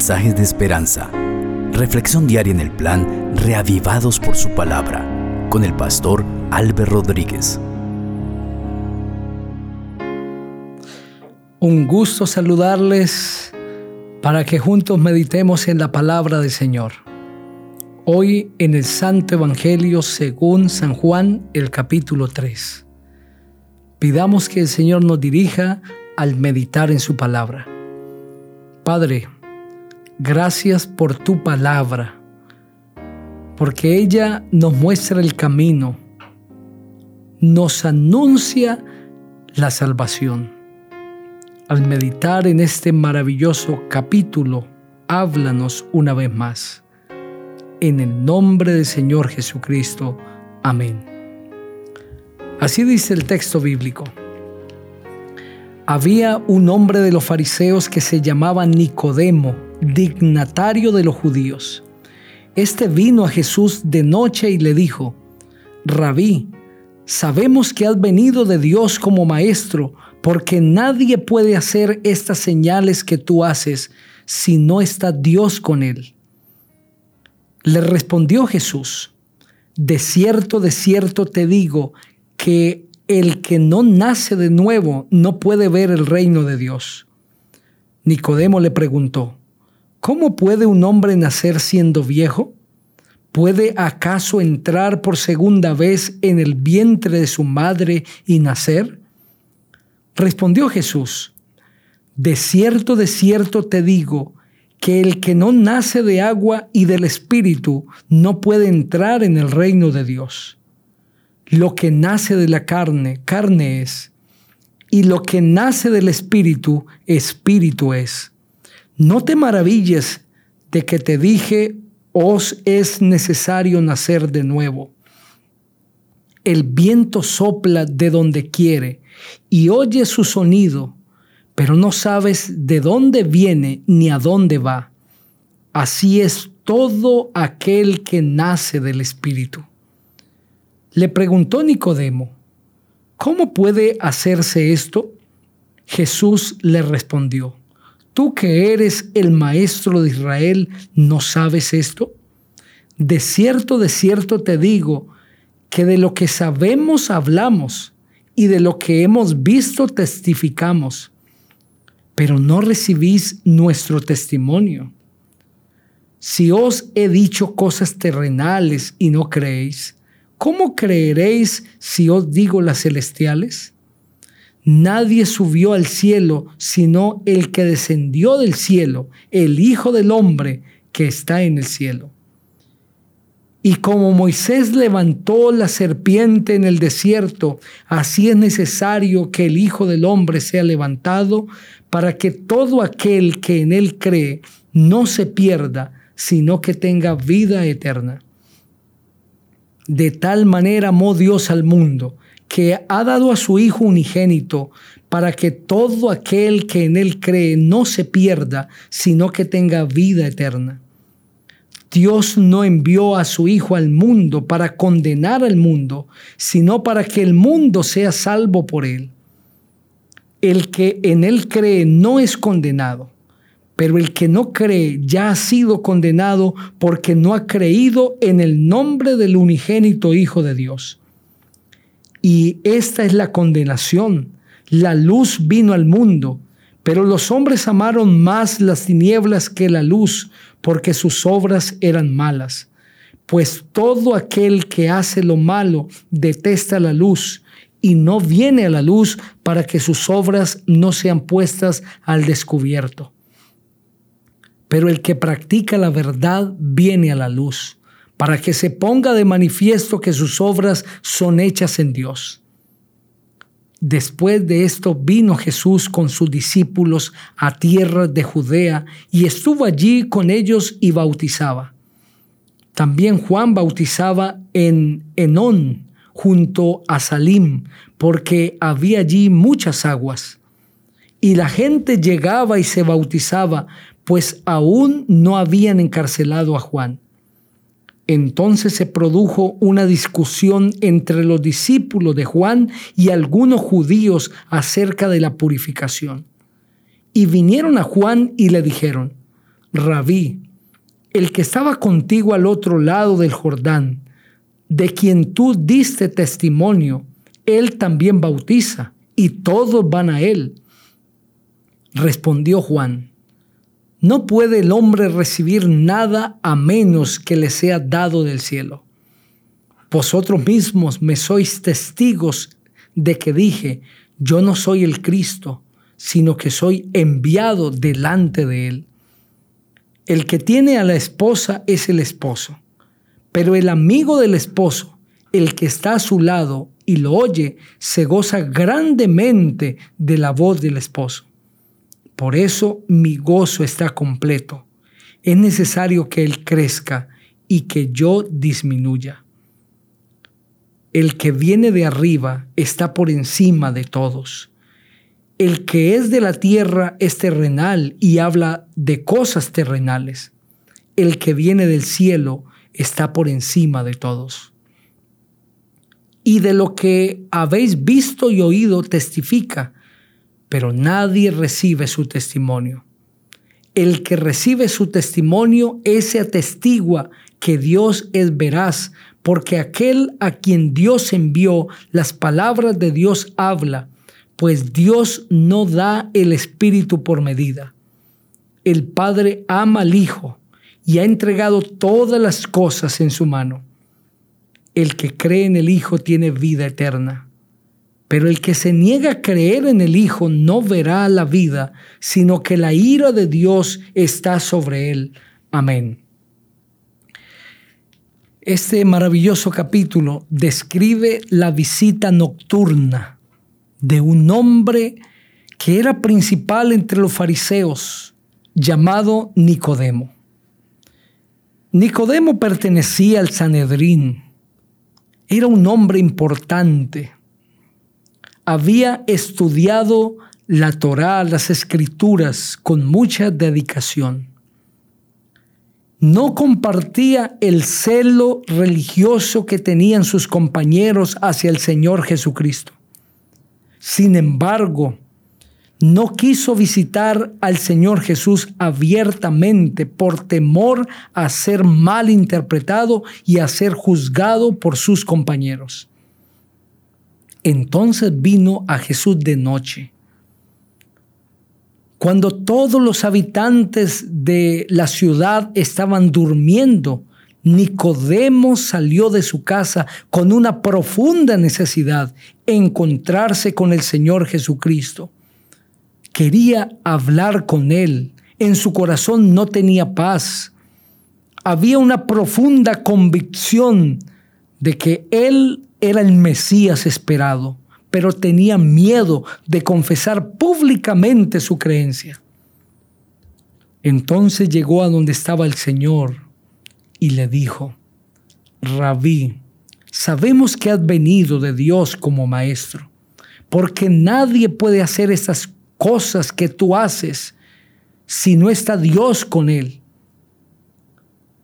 mensajes de esperanza. Reflexión diaria en el plan Reavivados por su palabra con el pastor Álvaro Rodríguez. Un gusto saludarles para que juntos meditemos en la palabra del Señor. Hoy en el Santo Evangelio según San Juan, el capítulo 3. Pidamos que el Señor nos dirija al meditar en su palabra. Padre, gracias por tu palabra, porque ella nos muestra el camino, nos anuncia la salvación. Al meditar en este maravilloso capítulo, háblanos una vez más. En el nombre del Señor Jesucristo. Amén. Así dice el texto bíblico. Había un hombre de los fariseos que se llamaba Nicodemo, dignatario de los judíos. Este vino a Jesús de noche y le dijo, Rabí, sabemos que has venido de Dios como maestro, porque nadie puede hacer estas señales que tú haces si no está Dios con él. Le respondió Jesús, de cierto, de cierto te digo que el que no nace de nuevo no puede ver el reino de Dios. Nicodemo le preguntó, ¿cómo puede un hombre nacer siendo viejo? ¿Puede acaso entrar por segunda vez en el vientre de su madre y nacer? Respondió Jesús, de cierto, de cierto te digo, que el que no nace de agua y del Espíritu no puede entrar en el reino de Dios. Lo que nace de la carne, carne es, y lo que nace del espíritu, espíritu es. No te maravilles de que te dije, os es necesario nacer de nuevo. El viento sopla de donde quiere y oye su sonido, pero no sabes de dónde viene ni a dónde va. Así es todo aquel que nace del Espíritu. Le preguntó Nicodemo, ¿cómo puede hacerse esto? Jesús le respondió, ¿tú que eres el maestro de Israel, no sabes esto? De cierto, de cierto te digo, que de lo que sabemos hablamos y de lo que hemos visto testificamos, pero no recibís nuestro testimonio. Si os he dicho cosas terrenales y no creéis, ¿cómo creeréis si os digo las celestiales? Nadie subió al cielo sino el que descendió del cielo, el Hijo del Hombre que está en el cielo. Y como Moisés levantó la serpiente en el desierto, así es necesario que el Hijo del Hombre sea levantado para que todo aquel que en él cree no se pierda, sino que tenga vida eterna. De tal manera amó Dios al mundo, que ha dado a su Hijo unigénito, para que todo aquel que en Él cree no se pierda, sino que tenga vida eterna. Dios no envió a su Hijo al mundo para condenar al mundo, sino para que el mundo sea salvo por Él. El que en Él cree no es condenado pero el que no cree ya ha sido condenado porque no ha creído en el nombre del unigénito Hijo de Dios. Y esta es la condenación. La luz vino al mundo, pero los hombres amaron más las tinieblas que la luz, porque sus obras eran malas. Pues todo aquel que hace lo malo detesta la luz y no viene a la luz para que sus obras no sean puestas al descubierto pero el que practica la verdad viene a la luz, para que se ponga de manifiesto que sus obras son hechas en Dios. Después de esto vino Jesús con sus discípulos a tierra de Judea y estuvo allí con ellos y bautizaba. También Juan bautizaba en Enón, junto a Salim, porque había allí muchas aguas. Y la gente llegaba y se bautizaba, pues aún no habían encarcelado a Juan. Entonces se produjo una discusión entre los discípulos de Juan y algunos judíos acerca de la purificación. Y vinieron a Juan y le dijeron, Rabí, el que estaba contigo al otro lado del Jordán, de quien tú diste testimonio, él también bautiza y todos van a él. Respondió Juan, no puede el hombre recibir nada a menos que le sea dado del cielo. Vosotros mismos me sois testigos de que dije, yo no soy el Cristo, sino que soy enviado delante de él. El que tiene a la esposa es el esposo, pero el amigo del esposo, el que está a su lado y lo oye, se goza grandemente de la voz del esposo. Por eso mi gozo está completo. Es necesario que Él crezca y que yo disminuya. El que viene de arriba está por encima de todos el que es de la tierra es terrenal y habla de cosas terrenales. El que viene del cielo está por encima de todos. Y de lo que habéis visto y oído testifica, pero nadie recibe su testimonio. El que recibe su testimonio, ese atestigua que Dios es veraz, porque aquel a quien Dios envió, las palabras de Dios habla pues Dios no da el Espíritu por medida. El Padre ama al Hijo y ha entregado todas las cosas en su mano. El que cree en el Hijo tiene vida eterna. Pero el que se niega a creer en el Hijo no verá la vida, sino que la ira de Dios está sobre él. Amén. Este maravilloso capítulo describe la visita nocturna de un hombre que era principal entre los fariseos, llamado Nicodemo. Nicodemo pertenecía al Sanedrín, era un hombre importante, había estudiado la Torá, las escrituras, con mucha dedicación. No compartía el celo religioso que tenían sus compañeros hacia el Señor Jesucristo. Sin embargo, no quiso visitar al Señor Jesús abiertamente por temor a ser mal interpretado y a ser juzgado por sus compañeros. Entonces vino a Jesús de noche. Cuando todos los habitantes de la ciudad estaban durmiendo, Nicodemo salió de su casa con una profunda necesidad, encontrarse con el Señor Jesucristo. Quería hablar con Él. En su corazón no tenía paz. Había una profunda convicción de que Él era el Mesías esperado, pero tenía miedo de confesar públicamente su creencia. Entonces llegó a donde estaba el Señor y le dijo, Rabí, sabemos que has venido de Dios como maestro, porque nadie puede hacer esas cosas que tú haces si no está Dios con él.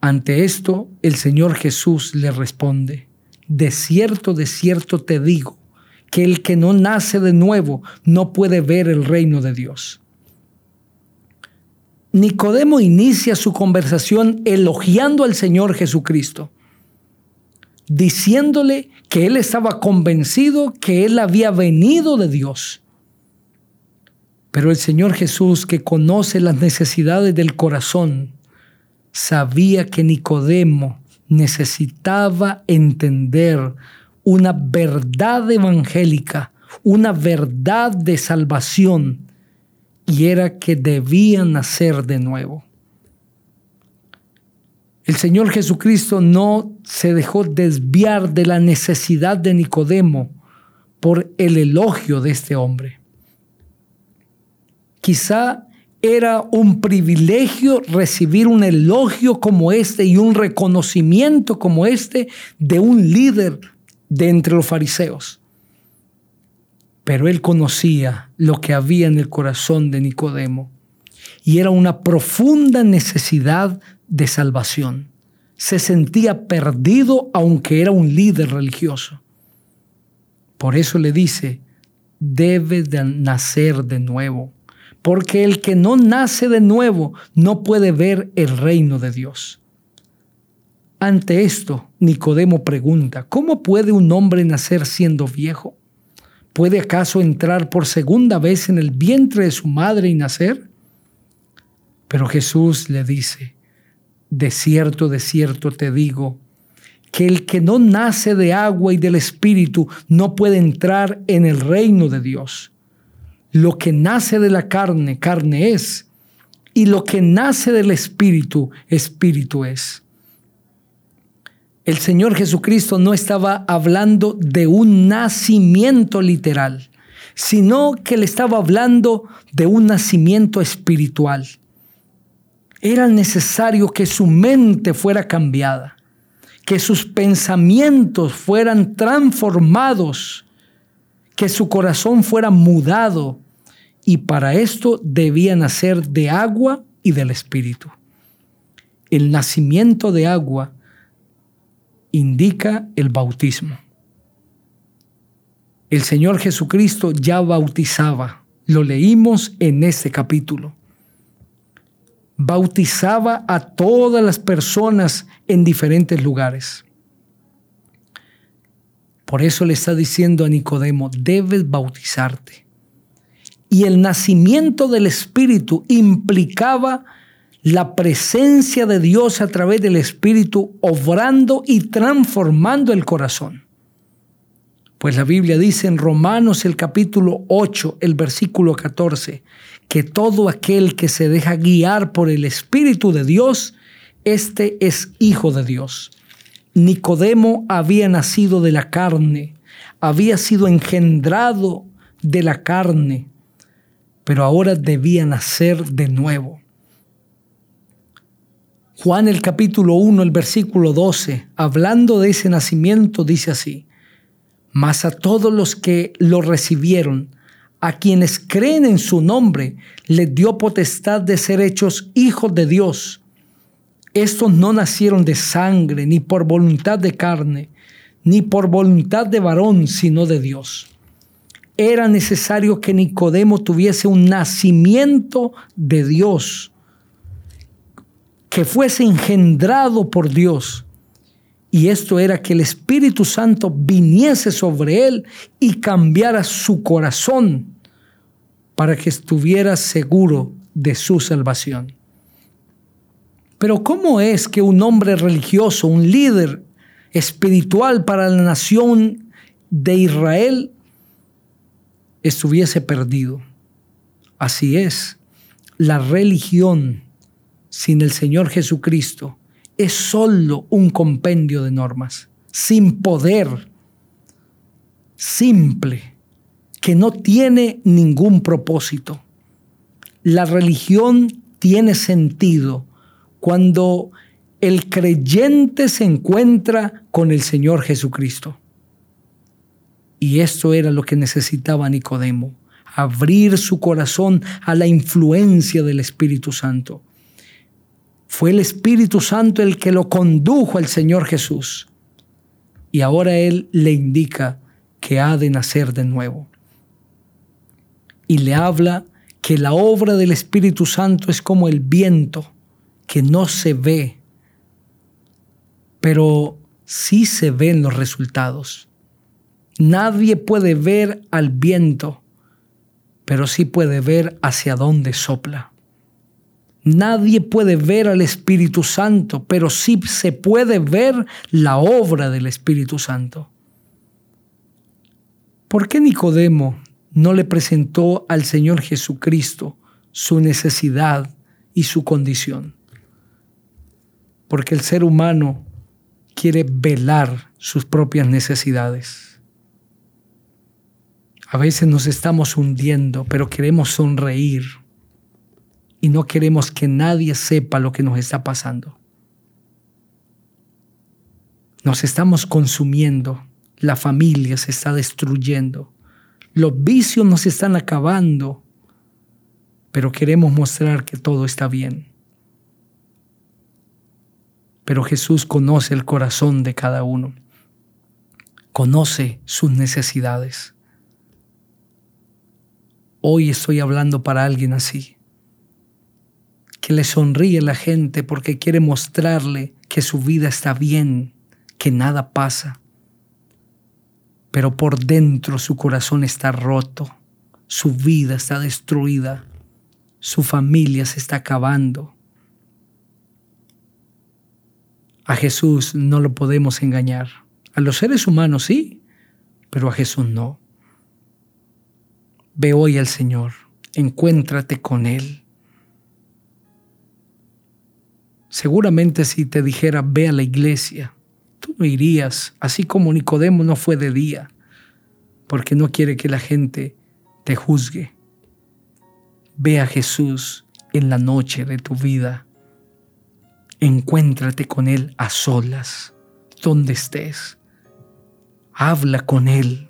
Ante esto, el Señor Jesús le responde, de cierto, de cierto te digo, que el que no nace de nuevo no puede ver el reino de Dios. Nicodemo inicia su conversación elogiando al Señor Jesucristo, diciéndole que él estaba convencido que él había venido de Dios. Pero el Señor Jesús, que conoce las necesidades del corazón, sabía que Nicodemo necesitaba entender una verdad evangélica, una verdad de salvación y era que debían nacer de nuevo. El Señor Jesucristo no se dejó desviar de la necesidad de Nicodemo por el elogio de este hombre. Quizá era un privilegio recibir un elogio como este y un reconocimiento como este de un líder de entre los fariseos pero él conocía lo que había en el corazón de Nicodemo y era una profunda necesidad de salvación. Se sentía perdido aunque era un líder religioso. Por eso le dice, debe de nacer de nuevo, porque el que no nace de nuevo no puede ver el reino de Dios. Ante esto, Nicodemo pregunta, ¿cómo puede un hombre nacer siendo viejo? ¿Puede acaso entrar por segunda vez en el vientre de su madre y nacer? Pero Jesús le dice, de cierto, de cierto te digo, que el que no nace de agua y del Espíritu no puede entrar en el reino de Dios. Lo que nace de la carne, carne es, y lo que nace del Espíritu, Espíritu es. El Señor Jesucristo no estaba hablando de un nacimiento literal, sino que le estaba hablando de un nacimiento espiritual. Era necesario que su mente fuera cambiada que sus pensamientos fueran transformados, que su corazón fuera mudado, y para esto debían nacer de agua y del Espíritu. El nacimiento de agua indica el bautismo. El Señor Jesucristo ya bautizaba, lo leímos en este capítulo bautizaba a todas las personas en diferentes lugares. Por eso le está diciendo a Nicodemo, debes bautizarte. Y el nacimiento del Espíritu implicaba la presencia de Dios a través del Espíritu obrando y transformando el corazón. Pues la Biblia dice en Romanos el capítulo 8, el versículo 14, que todo aquel que se deja guiar por el Espíritu de Dios, este es hijo de Dios. Nicodemo había nacido de la carne, había sido engendrado de la carne, pero ahora debía nacer de nuevo. Juan el capítulo 1, el versículo 12, hablando de ese nacimiento, dice así, mas a todos los que lo recibieron, a quienes creen en su nombre, les dio potestad de ser hechos hijos de Dios. Estos no nacieron de sangre, ni por voluntad de carne, ni por voluntad de varón, sino de Dios. Era necesario que Nicodemo tuviese un nacimiento de Dios, que fuese engendrado por Dios y esto era que el Espíritu Santo viniese sobre él y cambiara su corazón para que estuviera seguro de su salvación. Pero ¿cómo es que un hombre religioso, un líder espiritual para la nación de Israel, estuviese perdido? Así es, la religión sin el Señor Jesucristo es solo un compendio de normas, sin poder, simple, que no tiene ningún propósito. La religión tiene sentido cuando el creyente se encuentra con el Señor Jesucristo. Y esto era lo que necesitaba Nicodemo, abrir su corazón a la influencia del Espíritu Santo. Fue el Espíritu Santo el que lo condujo al Señor Jesús. Y ahora Él le indica que ha de nacer de nuevo. Y le habla que la obra del Espíritu Santo es como el viento, que no se ve, pero sí se ven los resultados. Nadie puede ver al viento, pero sí puede ver hacia dónde sopla. Nadie puede ver al Espíritu Santo, pero sí se puede ver la obra del Espíritu Santo. ¿Por qué Nicodemo no le presentó al Señor Jesucristo su necesidad y su condición? Porque el ser humano quiere velar sus propias necesidades. A veces nos estamos hundiendo, pero queremos sonreír y no queremos que nadie sepa lo que nos está pasando. Nos estamos consumiendo, la familia se está destruyendo, los vicios nos están acabando, pero queremos mostrar que todo está bien. Pero Jesús conoce el corazón de cada uno, conoce sus necesidades. Hoy estoy hablando para alguien así, que le sonríe la gente porque quiere mostrarle que su vida está bien, que nada pasa. Pero por dentro su corazón está roto, su vida está destruida, su familia se está acabando. A Jesús no lo podemos engañar. A los seres humanos sí, pero a Jesús no. Ve hoy al Señor, encuéntrate con Él. Seguramente si te dijera ve a la iglesia, tú no irías, así como Nicodemo no fue de día, porque no quiere que la gente te juzgue. Ve a Jesús en la noche de tu vida. Encuéntrate con Él a solas, donde estés. Habla con Él.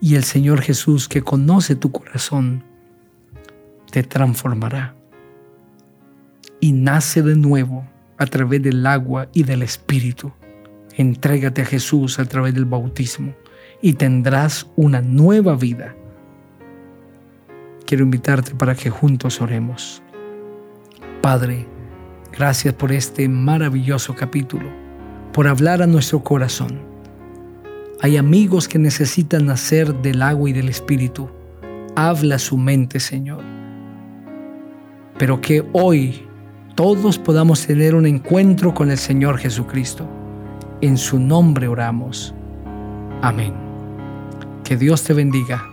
Y el Señor Jesús, que conoce tu corazón, te transformará y nace de nuevo a través del agua y del Espíritu. Entrégate a Jesús a través del bautismo y tendrás una nueva vida. Quiero invitarte para que juntos oremos. Padre, gracias por este maravilloso capítulo, por hablar a nuestro corazón. Hay amigos que necesitan nacer del agua y del Espíritu. Habla su mente, Señor. Pero que hoy todos podamos tener un encuentro con el Señor Jesucristo. En su nombre oramos. Amén. Que Dios te bendiga